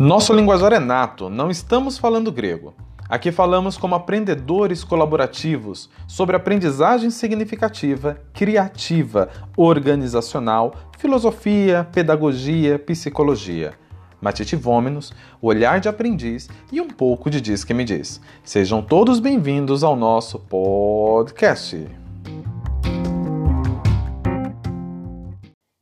Nosso linguajar é nato, não estamos falando grego. Aqui falamos como aprendedores colaborativos sobre aprendizagem significativa, criativa, organizacional, filosofia, pedagogia, psicologia. Matite Vômenos, olhar de aprendiz e um pouco de Diz que me diz. Sejam todos bem-vindos ao nosso podcast.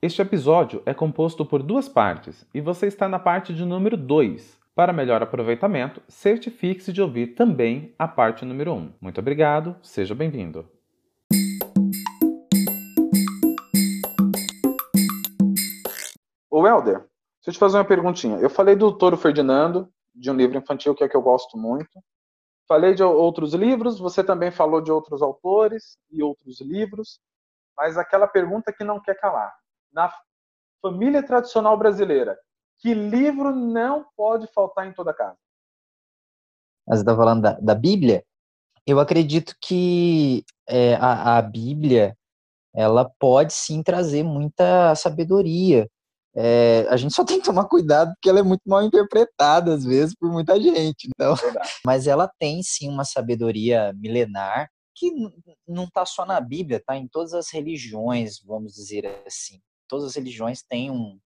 Este episódio é composto por duas partes e você está na parte de número 2. Para melhor aproveitamento, certifique-se de ouvir também a parte número 1. Um. Muito obrigado, seja bem-vindo. O Helder, deixa eu te fazer uma perguntinha. Eu falei do Toro Ferdinando, de um livro infantil que é que eu gosto muito. Falei de outros livros, você também falou de outros autores e outros livros, mas aquela pergunta que não quer calar na família tradicional brasileira, que livro não pode faltar em toda casa? Você está falando da, da, Bíblia? Eu acredito que é, a, a, Bíblia ela pode sim trazer muita sabedoria. É, a gente só tem que tomar cuidado porque ela é muito mal interpretada às vezes por muita gente. Então, mas ela tem sim uma sabedoria milenar que não está só na Bíblia, está em todas as religiões, vamos dizer assim todas as religiões têm um.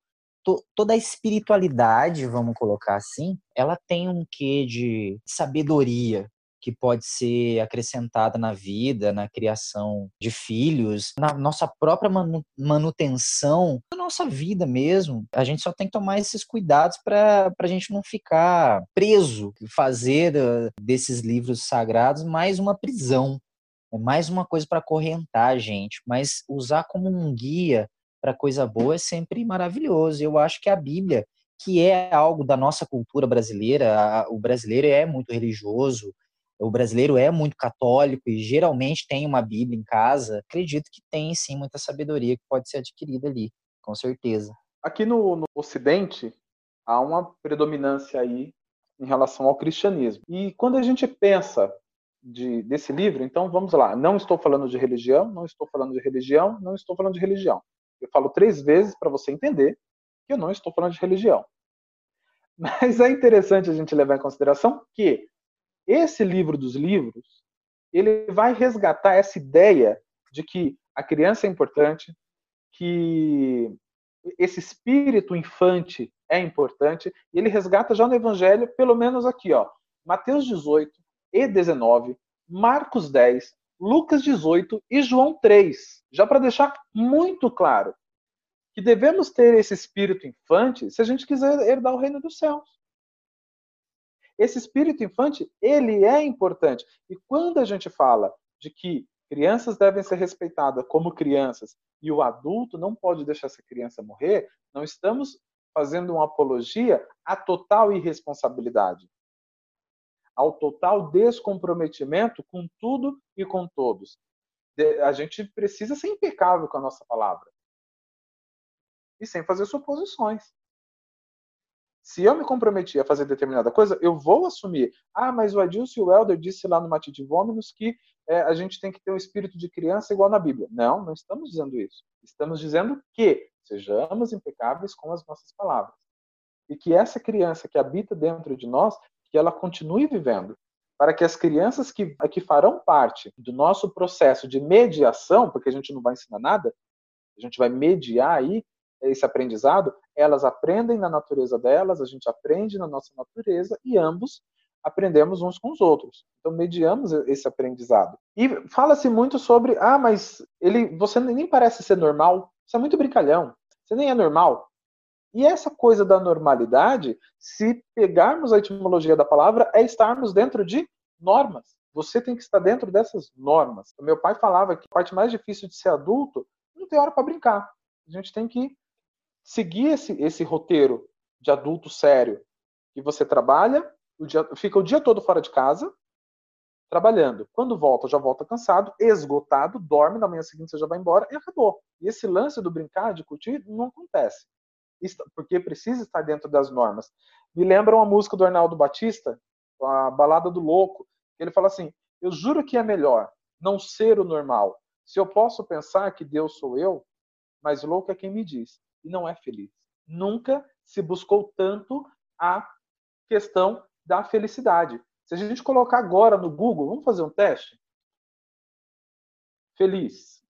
To, toda a espiritualidade, vamos colocar assim, ela tem um quê de sabedoria que pode ser acrescentada na vida, na criação de filhos, na nossa própria manutenção da nossa vida mesmo. A gente só tem que tomar esses cuidados para a gente não ficar preso, fazer uh, desses livros sagrados mais uma prisão, é mais uma coisa para correntar a gente, mas usar como um guia para coisa boa é sempre maravilhoso. Eu acho que a Bíblia, que é algo da nossa cultura brasileira, o brasileiro é muito religioso, o brasileiro é muito católico e geralmente tem uma Bíblia em casa. Acredito que tem sim muita sabedoria que pode ser adquirida ali, com certeza. Aqui no, no Ocidente há uma predominância aí em relação ao cristianismo. E quando a gente pensa de, desse livro, então vamos lá. Não estou falando de religião, não estou falando de religião, não estou falando de religião. Eu falo três vezes para você entender que eu não estou falando de religião. Mas é interessante a gente levar em consideração que esse livro dos livros, ele vai resgatar essa ideia de que a criança é importante, que esse espírito infante é importante, e ele resgata já no evangelho, pelo menos aqui, ó, Mateus 18 e 19, Marcos 10, Lucas 18 e João 3. Já para deixar muito claro que devemos ter esse espírito infante se a gente quiser herdar o reino dos céus. Esse espírito infante, ele é importante. E quando a gente fala de que crianças devem ser respeitadas como crianças e o adulto não pode deixar essa criança morrer, não estamos fazendo uma apologia à total irresponsabilidade ao total descomprometimento com tudo e com todos. A gente precisa ser impecável com a nossa palavra. E sem fazer suposições. Se eu me comprometi a fazer determinada coisa, eu vou assumir. Ah, mas o Adilson e o Helder disse lá no Mati de que é, a gente tem que ter um espírito de criança igual na Bíblia. Não, não estamos dizendo isso. Estamos dizendo que sejamos impecáveis com as nossas palavras. E que essa criança que habita dentro de nós que ela continue vivendo, para que as crianças que, que farão parte do nosso processo de mediação, porque a gente não vai ensinar nada, a gente vai mediar aí esse aprendizado, elas aprendem na natureza delas, a gente aprende na nossa natureza e ambos aprendemos uns com os outros. Então mediamos esse aprendizado. E fala-se muito sobre, ah, mas ele, você nem parece ser normal. Você é muito brincalhão. Você nem é normal. E essa coisa da normalidade, se pegarmos a etimologia da palavra, é estarmos dentro de normas. Você tem que estar dentro dessas normas. O meu pai falava que a parte mais difícil de ser adulto não tem hora para brincar. A gente tem que seguir esse, esse roteiro de adulto sério. E você trabalha, o dia, fica o dia todo fora de casa, trabalhando. Quando volta, já volta cansado, esgotado, dorme, na manhã seguinte você já vai embora e acabou. E esse lance do brincar, de curtir, não acontece porque precisa estar dentro das normas. Me lembra uma música do Arnaldo Batista, a Balada do Louco, ele fala assim: Eu juro que é melhor não ser o normal. Se eu posso pensar que Deus sou eu, mas louco é quem me diz, e não é feliz. Nunca se buscou tanto a questão da felicidade. Se a gente colocar agora no Google, vamos fazer um teste? Feliz.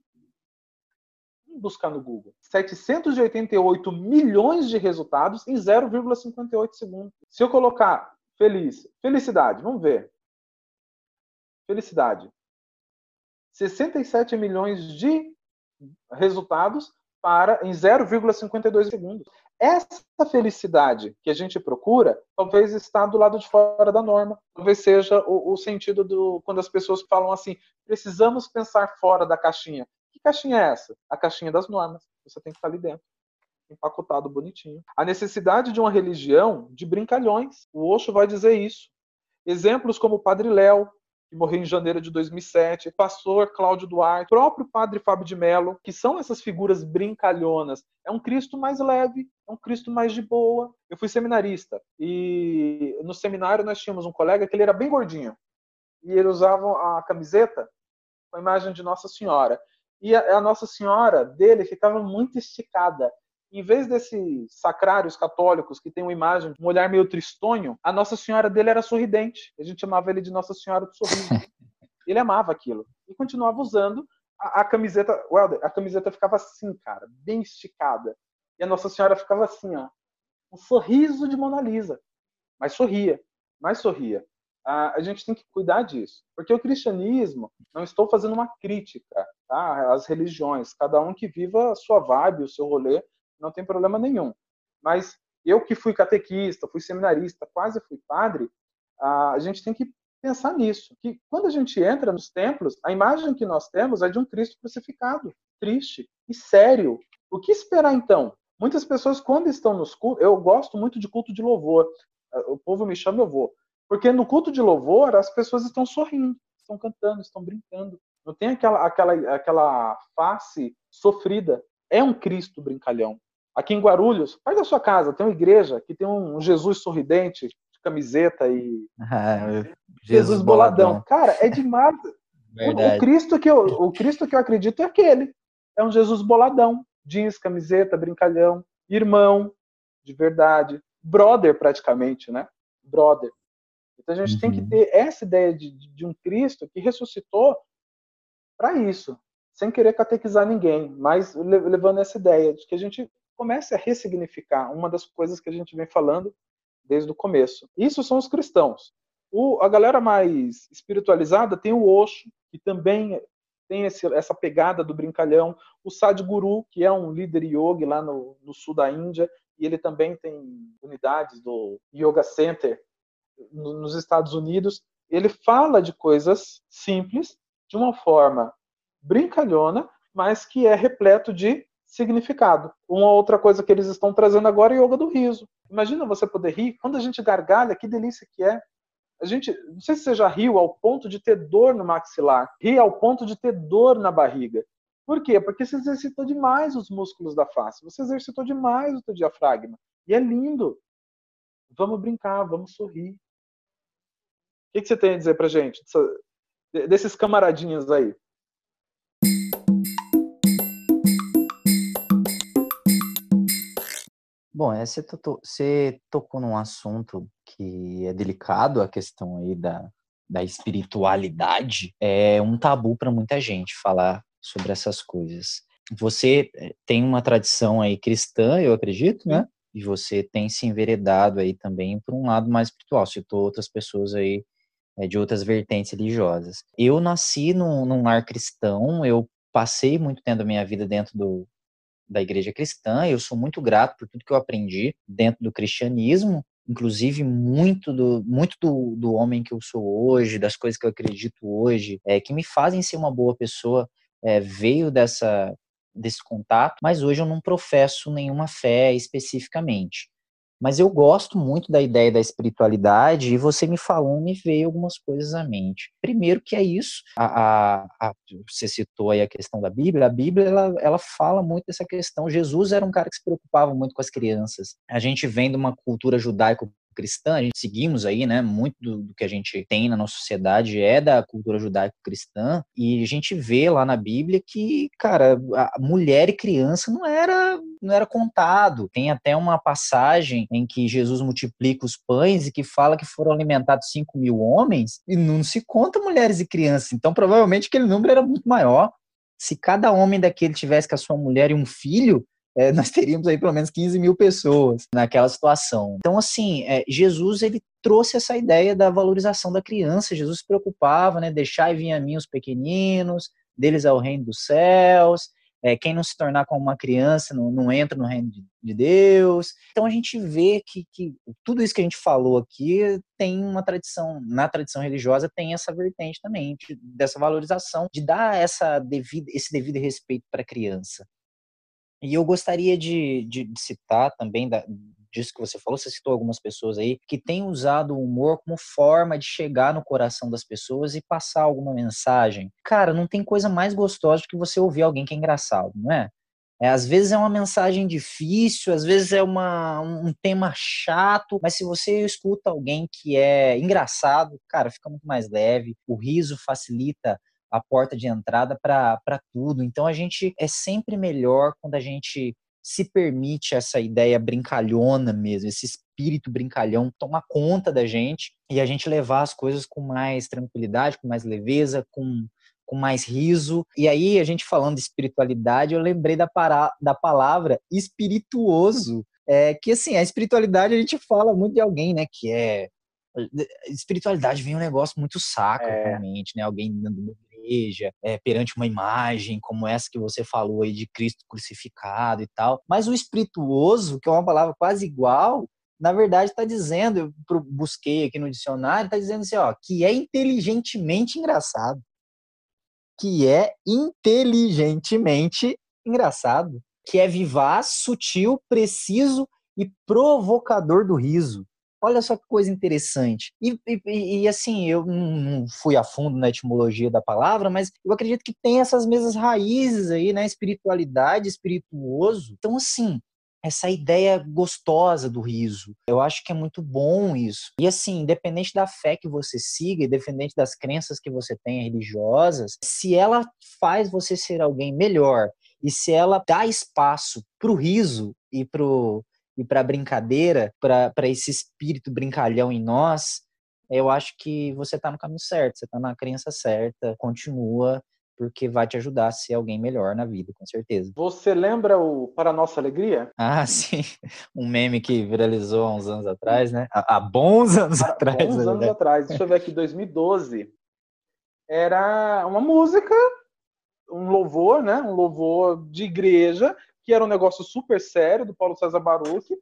Buscar no Google. 788 milhões de resultados em 0,58 segundos. Se eu colocar feliz, felicidade, vamos ver. Felicidade. 67 milhões de resultados para em 0,52 segundos. Essa felicidade que a gente procura, talvez está do lado de fora da norma. Talvez seja o, o sentido do quando as pessoas falam assim: precisamos pensar fora da caixinha. Que caixinha é essa? A caixinha das normas. Você tem que estar ali dentro empacotado bonitinho. A necessidade de uma religião de brincalhões. O Osho vai dizer isso. Exemplos como o Padre Léo, que morreu em janeiro de 2007, pastor Cláudio Duarte, próprio padre Fábio de Mello, que são essas figuras brincalhonas. É um Cristo mais leve, é um Cristo mais de boa. Eu fui seminarista e no seminário nós tínhamos um colega que ele era bem gordinho e ele usava a camiseta com a imagem de Nossa Senhora. E a, a Nossa Senhora dele ficava muito esticada em vez desses sacrários católicos que tem uma imagem, um olhar meio tristonho, a Nossa Senhora dele era sorridente. A gente chamava ele de Nossa Senhora do Sorriso. ele amava aquilo e continuava usando a, a camiseta. Well, a camiseta ficava assim, cara, bem esticada. E a Nossa Senhora ficava assim, ó, um sorriso de Mona Lisa. Mas sorria, mas sorria. a gente tem que cuidar disso, porque o cristianismo, não estou fazendo uma crítica tá, às religiões, cada um que viva a sua vibe, o seu rolê, não tem problema nenhum. Mas eu que fui catequista, fui seminarista, quase fui padre, a gente tem que pensar nisso, que quando a gente entra nos templos, a imagem que nós temos é de um Cristo crucificado, triste e sério. O que esperar então? Muitas pessoas quando estão nos cultos, eu gosto muito de culto de louvor. O povo me chama eu vou, porque no culto de louvor as pessoas estão sorrindo, estão cantando, estão brincando. Não tem aquela aquela aquela face sofrida. É um Cristo brincalhão. Aqui em Guarulhos, perto da sua casa, tem uma igreja que tem um Jesus sorridente, de camiseta e. Ah, Jesus, Jesus boladão. boladão. Cara, é demais. O, o, Cristo que eu, o Cristo que eu acredito é aquele. É um Jesus boladão. Jeans, camiseta, brincalhão, irmão, de verdade. Brother, praticamente, né? Brother. Então a gente uhum. tem que uhum. ter essa ideia de, de um Cristo que ressuscitou para isso, sem querer catequizar ninguém, mas levando essa ideia de que a gente comece a ressignificar uma das coisas que a gente vem falando desde o começo. Isso são os cristãos. O, a galera mais espiritualizada tem o Osho, que também tem esse, essa pegada do brincalhão. O Sadhguru, que é um líder yogi lá no, no sul da Índia, e ele também tem unidades do Yoga Center no, nos Estados Unidos. Ele fala de coisas simples, de uma forma brincalhona, mas que é repleto de significado. Uma outra coisa que eles estão trazendo agora é yoga do riso. Imagina você poder rir. Quando a gente gargalha, que delícia que é. A gente, não sei se você já riu ao ponto de ter dor no maxilar, ri ao ponto de ter dor na barriga. Por quê? Porque você exercitou demais os músculos da face, você exercitou demais o seu diafragma. E é lindo. Vamos brincar, vamos sorrir. O que você tem a dizer pra gente? Desses camaradinhos aí. Bom, é, você, tocou, você tocou num assunto que é delicado, a questão aí da, da espiritualidade. É um tabu para muita gente falar sobre essas coisas. Você eh, tem uma tradição aí cristã, eu acredito, né? E você tem se enveredado aí também para um lado mais espiritual. Citou outras pessoas aí é, de outras vertentes religiosas. Eu nasci num, num lar cristão, eu passei muito tempo da minha vida dentro do, da igreja cristã. Eu sou muito grato por tudo que eu aprendi dentro do cristianismo, inclusive muito do muito do, do homem que eu sou hoje, das coisas que eu acredito hoje, é, que me fazem ser uma boa pessoa, é, veio dessa desse contato, mas hoje eu não professo nenhuma fé especificamente. Mas eu gosto muito da ideia da espiritualidade e você me falou, me veio algumas coisas à mente. Primeiro que é isso, a, a, a, você citou aí a questão da Bíblia, a Bíblia ela, ela fala muito dessa questão. Jesus era um cara que se preocupava muito com as crianças. A gente vem de uma cultura judaico judaico-cristã, a gente seguimos aí, né, muito do, do, que a gente tem na nossa sociedade é da cultura judaico-cristã, e a gente vê lá na Bíblia que, cara, mulher e criança não era não era contado. Tem até uma passagem em que Jesus multiplica os pães e que fala que foram alimentados 5 mil homens e não se conta mulheres e crianças. Então, provavelmente aquele número era muito maior. Se cada homem daquele tivesse com a sua mulher e um filho, é, nós teríamos aí pelo menos 15 mil pessoas naquela situação. Então, assim, é, Jesus ele trouxe essa ideia da valorização da criança. Jesus se preocupava, né? Deixar e vir a mim os pequeninos, deles é o reino dos céus. É, quem não se tornar como uma criança não, não entra no reino de, de, Deus. Então a gente vê que, que tudo isso que a gente falou aqui tem uma tradição, na tradição religiosa tem essa vertente também, de, dessa valorização, de dar essa devida, esse devido respeito para a criança. E eu gostaria de, de, de citar também da, disso que você falou, você citou algumas pessoas aí que têm usado o humor como forma de chegar no coração das pessoas e passar alguma mensagem. Cara, não tem coisa mais gostosa do que você ouvir alguém que é engraçado, não é? É, às vezes é uma mensagem difícil, às vezes é uma, um tema chato, mas se você escuta alguém que é engraçado, cara, fica muito mais leve. O riso facilita a porta de entrada para tudo. Então a gente é sempre melhor quando a gente se permite essa ideia brincalhona mesmo, esse espírito brincalhão tomar conta da gente e a gente levar as coisas com mais tranquilidade, com mais leveza, com, com mais riso. E aí, a gente falando de espiritualidade, eu lembrei da, para, da palavra espirituoso. É, que assim, a espiritualidade a gente fala muito de alguém, né, que é espiritualidade vem um negócio muito sacro, é. realmente, né? Alguém dando igreja, é, perante uma imagem como essa que você falou aí de Cristo crucificado e tal. Mas o espirituoso, que é uma palavra quase igual, na verdade está dizendo, eu busquei aqui no dicionário, está dizendo assim, ó, que é inteligentemente engraçado. Que é inteligentemente engraçado. Que é vivaz, sutil, preciso e provocador do riso. Olha só que coisa interessante. E, e, e, assim, eu não fui a fundo na etimologia da palavra, mas eu acredito que tem essas mesmas raízes aí, né? Espiritualidade, espirituoso. Então, assim, essa ideia gostosa do riso. Eu acho que é muito bom isso. E assim, independente da fé que você siga, independente das crenças que você tenha religiosas, se ela faz você ser alguém melhor e se ela dá espaço para o riso e pro e para brincadeira, para esse espírito brincalhão em nós, eu acho que você está no caminho certo, você está na crença certa, continua, porque vai te ajudar a ser alguém melhor na vida, com certeza. Você lembra o Para Nossa Alegria? Ah, sim. Um meme que viralizou há uns anos atrás, né? Há, bons anos há atrás. Bons anos atrás. Deixa eu ver aqui, 2012. Era uma música, um louvor, né? Um louvor de igreja que era um negócio super sério do Paulo César Baruch,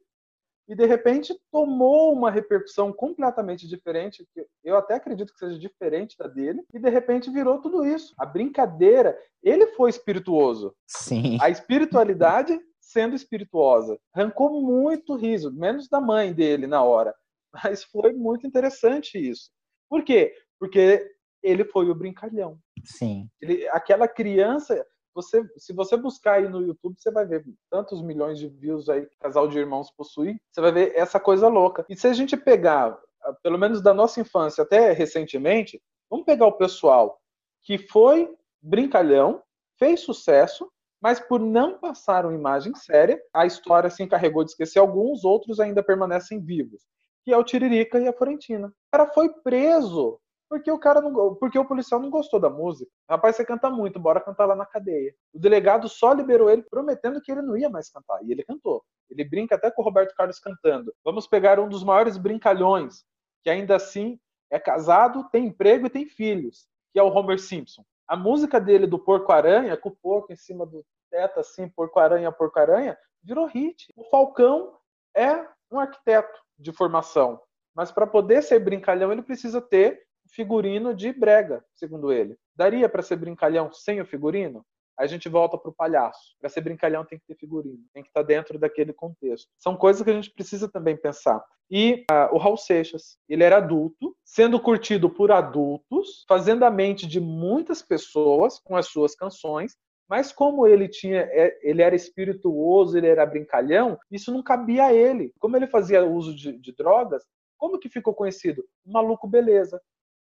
e de repente tomou uma repercussão completamente diferente, que eu até acredito que seja diferente da dele, e de repente virou tudo isso. A brincadeira, ele foi espirituoso. Sim. A espiritualidade sendo espirituosa. Arrancou muito riso, menos da mãe dele na hora. Mas foi muito interessante isso. Por quê? Porque ele foi o brincalhão. Sim. Ele, aquela criança, você, se você buscar aí no YouTube, você vai ver tantos milhões de views aí que casal de irmãos possui. Você vai ver essa coisa louca. E se a gente pegar, pelo menos da nossa infância até recentemente, vamos pegar o pessoal que foi brincalhão, fez sucesso, mas por não passar uma imagem séria, a história se encarregou de esquecer alguns, outros ainda permanecem vivos, que é o Tiririca e a Florentina. O cara foi preso porque o cara não, porque o policial não gostou da música. Rapaz, você canta muito, bora cantar lá na cadeia. O delegado só liberou ele prometendo que ele não ia mais cantar, e ele cantou. Ele brinca até com o Roberto Carlos cantando. Vamos pegar um dos maiores brincalhões, que ainda assim é casado, tem emprego e tem filhos, que é o Homer Simpson. A música dele do Porco-Aranha, com o porco em cima do teto, assim, Porco-Aranha, Porco-Aranha, virou hit. O Falcão é um arquiteto de formação, mas para poder ser brincalhão ele precisa ter figurino de brega, segundo ele. Daria para ser brincalhão sem o figurino? A gente volta para o palhaço. Para ser brincalhão tem que ter figurino, tem que estar tá dentro daquele contexto. São coisas que a gente precisa também pensar. E uh, o Raul Seixas, ele era adulto, sendo curtido por adultos, fazendo a mente de muitas pessoas com as suas canções, mas como ele tinha, é, ele era espirituoso, ele era brincalhão, isso não cabia a ele. Como ele fazia uso de, de drogas, Como que ficou conhecido? Maluco beleza.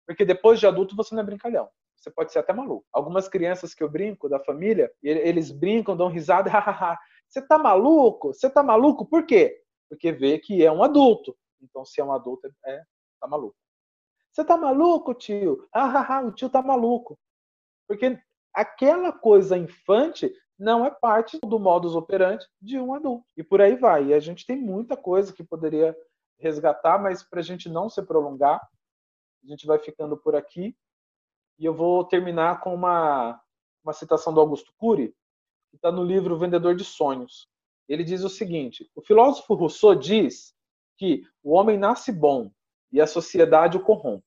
Porque depois de adulto você não é brincalhão. Você pode ser até maluco. Algumas crianças que eu brinco da família, eles brincam, dão risada, hahaha. Você tá maluco? Você tá maluco? Por quê? Porque vê que é um adulto. Então, se é um adulto, é tá maluco. Você tá maluco, tio? Ah, o tio tá maluco. Porque aquela coisa infante não é parte do modus operandi de um adulto. E por aí vai. E a gente tem muita coisa que poderia resgatar, mas para a gente não se prolongar, a gente vai ficando por aqui. E eu vou terminar com uma, uma citação do Augusto Cury, que está no livro Vendedor de Sonhos. Ele diz o seguinte: o filósofo Rousseau diz que o homem nasce bom e a sociedade o corrompe.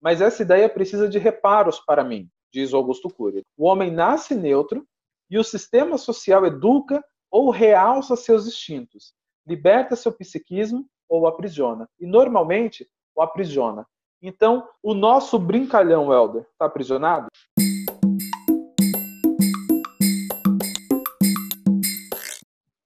Mas essa ideia precisa de reparos para mim, diz Augusto Cury. O homem nasce neutro e o sistema social educa ou realça seus instintos, liberta seu psiquismo ou o aprisiona. E normalmente o aprisiona. Então, o nosso brincalhão, Helder, está aprisionado?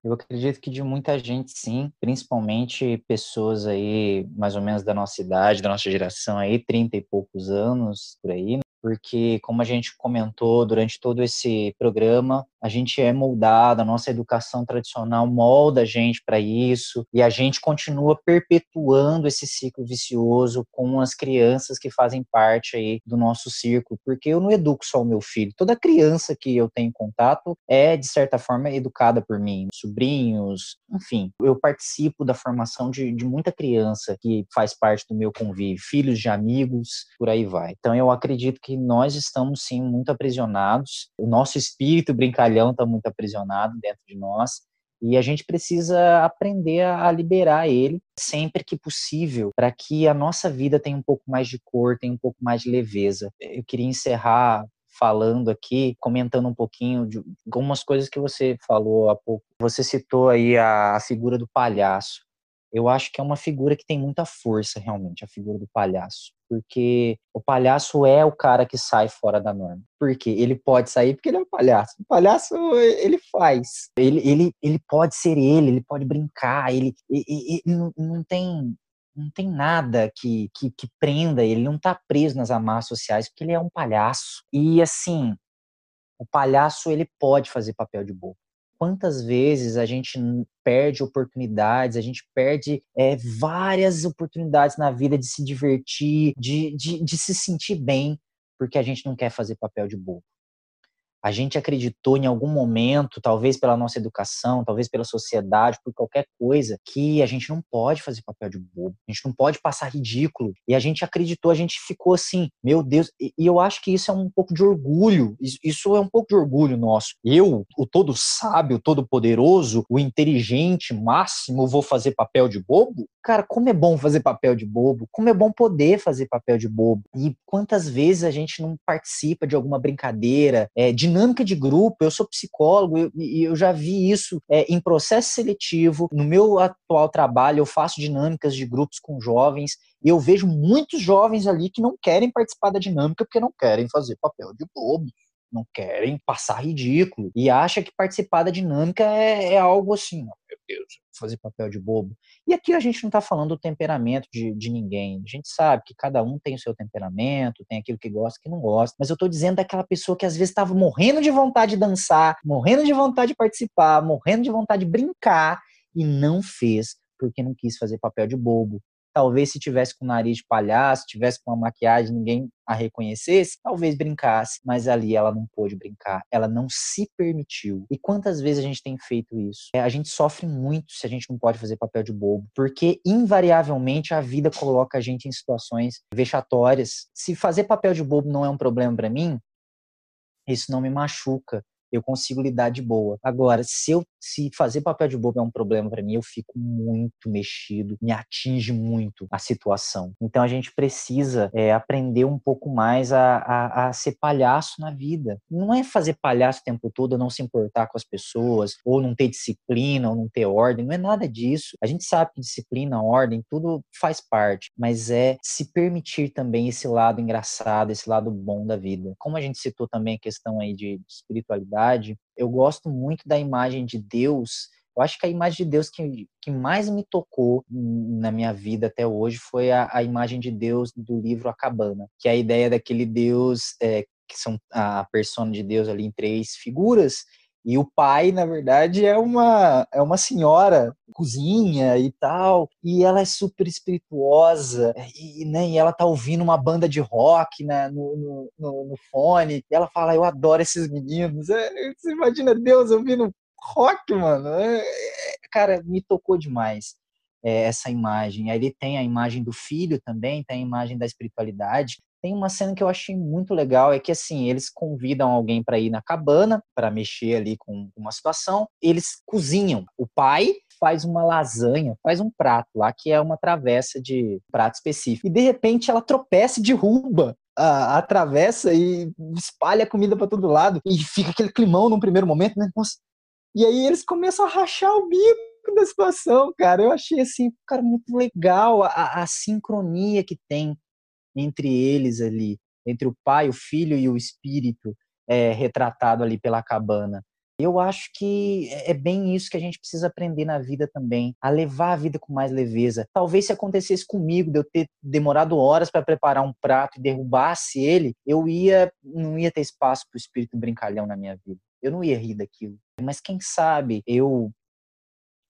Eu acredito que de muita gente, sim, principalmente pessoas aí, mais ou menos da nossa idade, da nossa geração aí, 30 e poucos anos, por aí, né? Porque, como a gente comentou durante todo esse programa, a gente é moldado, a nossa educação tradicional molda a gente para isso, e a gente continua perpetuando esse ciclo vicioso com as crianças que fazem parte aí do nosso círculo, porque eu não educo só o meu filho, toda criança que eu tenho contato é, de certa forma, educada por mim, sobrinhos, enfim, eu participo da formação de, de muita criança que faz parte do meu convívio, filhos de amigos, por aí vai. Então eu acredito que nós estamos sim muito aprisionados, o nosso espírito brincar medalhão está muito aprisionado dentro de nós e a gente precisa aprender a liberar ele sempre que possível, para que a nossa vida tenha um pouco mais de cor, tenha um pouco mais de leveza. Eu queria encerrar falando aqui, comentando um pouquinho de algumas coisas que você falou há pouco. Você citou aí a, figura do palhaço eu acho que é uma figura que tem muita força, realmente, a figura do palhaço. Porque o palhaço é o cara que sai fora da norma. Porque ele pode sair porque ele é um palhaço. O palhaço, ele faz. Ele, ele, ele pode ser ele, ele pode brincar, ele, ele, ele não, não tem não tem nada que, que, que prenda ele, não está preso nas amarras sociais, porque ele é um palhaço. E assim, o palhaço ele pode fazer papel de bobo quantas vezes a gente perde oportunidades, a gente perde é, várias oportunidades na vida de se divertir, de, de, de se sentir bem, porque a gente não quer fazer papel de bobo a gente acreditou em algum momento, talvez pela nossa educação, talvez pela sociedade, por qualquer coisa, que a gente não pode fazer papel de bobo, a gente não pode passar ridículo. E a gente acreditou, a gente ficou assim, meu Deus, e, eu acho que isso é um pouco de orgulho, isso é um pouco de orgulho nosso. Eu, o todo sábio, o todo poderoso, o inteligente máximo, vou fazer papel de bobo? Cara, como é bom fazer papel de bobo, como é bom poder fazer papel de bobo. E quantas vezes a gente não participa de alguma brincadeira, é, de dinâmica de grupo, eu sou psicólogo e eu, eu, já vi isso é, em processo seletivo. No meu atual trabalho, eu faço dinâmicas de grupos com jovens e eu vejo muitos jovens ali que não querem participar da dinâmica porque não querem fazer papel de bobo não querem passar ridículo e acha que participar da dinâmica é, é algo assim, meu Deus, fazer papel de bobo. E aqui a gente não está falando do temperamento de, de ninguém. A gente sabe que cada um tem o seu temperamento, tem aquilo que gosta, que não gosta. Mas eu estou dizendo daquela pessoa que às vezes estava morrendo de vontade de dançar, morrendo de vontade de participar, morrendo de vontade de brincar e não fez porque não quis fazer papel de bobo, Talvez se tivesse com o nariz de palhaço, tivesse com uma maquiagem, ninguém a reconhecesse, talvez brincasse, mas ali ela não pôde brincar, ela não se permitiu. E quantas vezes a gente tem feito isso? É, a gente sofre muito se a gente não pode fazer papel de bobo, porque invariavelmente a vida coloca a gente em situações vexatórias. Se fazer papel de bobo não é um problema para mim, isso não me machuca eu consigo lidar de boa. Agora, se eu se fazer papel de bobo é um problema para mim, eu fico muito mexido, me atinge muito a situação. Então a gente precisa é, aprender um pouco mais a, a, a, ser palhaço na vida. Não é fazer palhaço o tempo todo, não se importar com as pessoas, ou não ter disciplina, ou não ter ordem, não é nada disso. A gente sabe que disciplina, ordem, tudo faz parte, mas é se permitir também esse lado engraçado, esse lado bom da vida. Como a gente citou também a questão aí de espiritualidade, eu gosto muito da imagem de Deus. Eu acho que a imagem de Deus que, que mais me tocou na minha vida até hoje foi a, a imagem de Deus do livro A Cabana, que é a ideia daquele Deus é, que são a persona de Deus ali em três figuras e o pai, na verdade, é uma, é uma senhora, cozinha e tal, e ela é super espirituosa, e, né, e ela tá ouvindo uma banda de rock né, no, no, no, fone, e ela fala, eu adoro esses meninos. É, você imagina Deus ouvindo rock, mano. É, é, cara, me tocou demais é, essa imagem. Aí ele tem a imagem do filho também, tem a imagem da espiritualidade. Tem uma cena que eu achei muito legal, é que assim, eles convidam alguém para ir na cabana, para mexer ali com uma situação, eles cozinham. O pai faz uma lasanha, faz um prato lá que é uma travessa de prato específico. E de repente ela tropeça e derruba a, a travessa e espalha comida para todo lado. E fica aquele climão num primeiro momento, né? Nossa. E aí eles começam a rachar o bico da situação, cara. Eu achei assim, cara, muito legal a, a sincronia que tem entre eles ali, entre o pai, o filho e o espírito é, retratado ali pela cabana. Eu acho que é, é bem isso que a gente precisa aprender na vida também, a levar a vida com mais leveza. Talvez se acontecesse comigo, de eu ter demorado horas para preparar um prato e derrubasse ele, eu ia não ia ter espaço para o espírito brincalhão na minha vida. Eu não ia rir daquilo. Mas quem sabe eu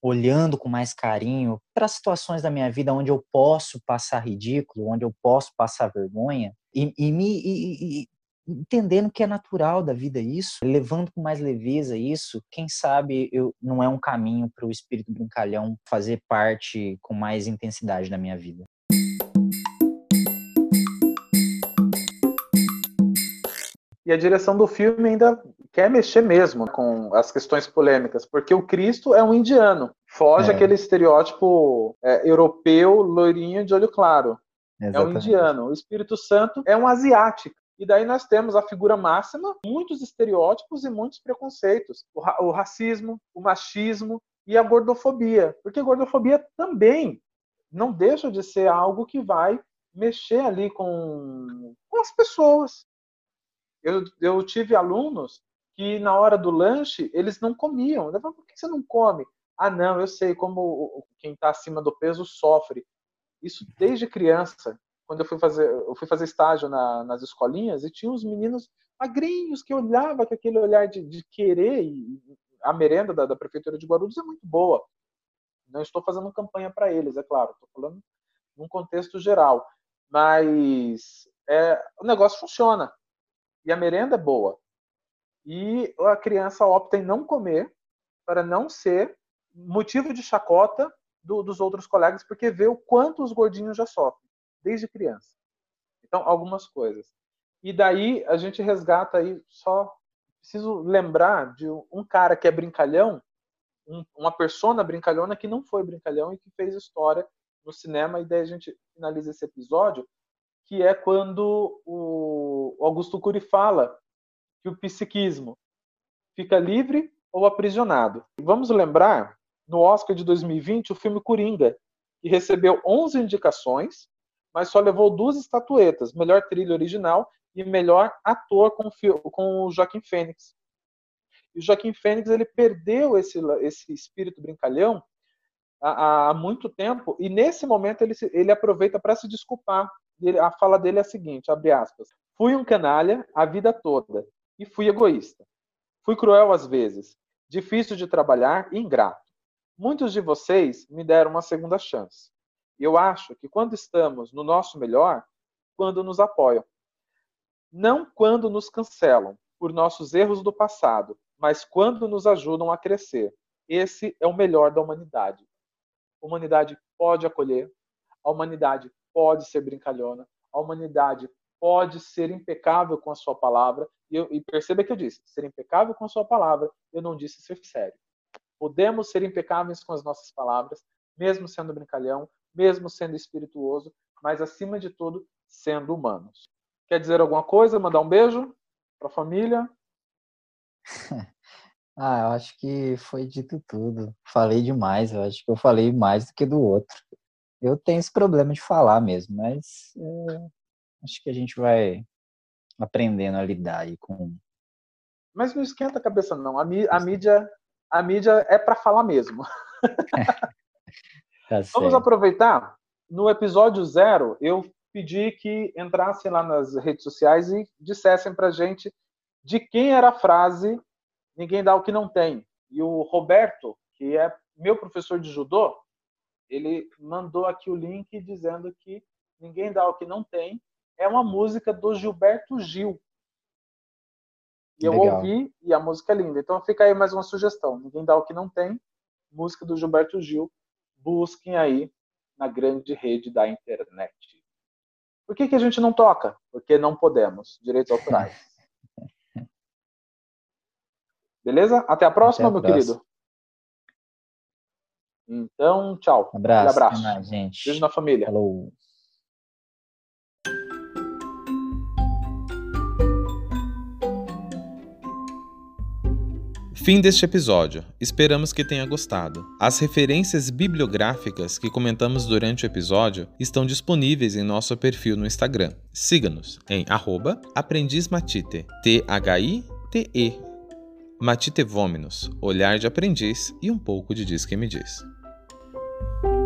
olhando com mais carinho para situações da minha vida onde eu posso passar ridículo, onde eu posso passar vergonha e, e me e, e, entendendo que é natural da vida isso, levando com mais leveza isso, quem sabe eu não é um caminho para o espírito brincalhão fazer parte com mais intensidade da minha vida. E a direção do filme ainda quer mexer mesmo com as questões polêmicas, porque o Cristo é um indiano, foge é. aquele estereótipo é, europeu, loirinho de olho claro. Exatamente. É um indiano. O Espírito Santo é um asiático. E daí nós temos a figura máxima, muitos estereótipos e muitos preconceitos. O, ra o racismo, o machismo e a gordofobia. Porque a gordofobia também não deixa de ser algo que vai mexer ali com, com as pessoas. Eu, eu tive alunos que na hora do lanche eles não comiam. Eu por que você não come? Ah, não, eu sei como quem está acima do peso sofre. Isso desde criança. Quando eu fui fazer, eu fui fazer estágio na, nas escolinhas e tinha uns meninos magrinhos que olhava com aquele olhar de, de querer. E a merenda da, da prefeitura de Guarulhos é muito boa. Não estou fazendo campanha para eles, é claro. Estou falando num contexto geral. Mas é, o negócio funciona e a merenda é boa. E a criança opta em não comer para não ser motivo de chacota do, dos outros colegas, porque vê o quanto os gordinhos já sofrem, desde criança. Então, algumas coisas. E daí a gente resgata aí só. Preciso lembrar de um cara que é brincalhão, um, uma persona brincalhona que não foi brincalhão e que fez história no cinema, e daí a gente finaliza esse episódio que é quando o Augusto Cury fala que o psiquismo fica livre ou aprisionado. Vamos lembrar, no Oscar de 2020, o filme Coringa, que recebeu 11 indicações, mas só levou duas estatuetas, melhor trilha original e melhor ator com, com o Joaquim Fênix. E o Joaquim Fênix ele perdeu esse, esse espírito brincalhão há, há muito tempo e nesse momento ele, ele aproveita para se desculpar a fala dele é a seguinte, abre aspas, fui um canalha a vida toda e fui egoísta. Fui cruel às vezes, difícil de trabalhar e ingrato. Muitos de vocês me deram uma segunda chance. Eu acho que quando estamos no nosso melhor, quando nos apoiam. Não quando nos cancelam por nossos erros do passado, mas quando nos ajudam a crescer. Esse é o melhor da humanidade. A humanidade pode acolher, a humanidade pode ser brincalhona, a humanidade pode ser impecável com a sua palavra. E, eu, e perceba que eu disse, ser impecável com a sua palavra, eu não disse ser sério. Podemos ser impecáveis com as nossas palavras, mesmo sendo brincalhão, mesmo sendo espirituoso, mas acima de tudo, sendo humanos. Quer dizer alguma coisa? Mandar um beijo para a família? ah, eu acho que foi dito tudo. Falei demais, eu acho que eu falei mais do que do outro. Eu tenho esse problema de falar mesmo, mas é, acho que a gente vai aprendendo a lidar aí com. Mas não esquenta a cabeça, não. A, a mídia a mídia é para falar mesmo. tá Vamos aproveitar. No episódio zero, eu pedi que entrassem lá nas redes sociais e dissessem para gente de quem era a frase "ninguém dá o que não tem". E o Roberto, que é meu professor de judô, ele mandou aqui o link dizendo que ninguém dá o que não tem é uma música do Gilberto Gil. E eu Legal. ouvi e a música é linda. Então fica aí mais uma sugestão. Ninguém dá o que não tem. Música do Gilberto Gil. Busquem aí na grande rede da internet. Por que, que a gente não toca? Porque não podemos. Direitos autorais. Beleza? Até a próxima, Até a meu próxima. querido. Então, tchau. Abraço. abraço. Mais, gente. Beijo na família. Falou. Fim deste episódio. Esperamos que tenha gostado. As referências bibliográficas que comentamos durante o episódio estão disponíveis em nosso perfil no Instagram. Siga-nos em aprendizmatite, T-H-I-T-E. Matite Vominos, olhar de aprendiz e um pouco de diz que me diz. Thank you.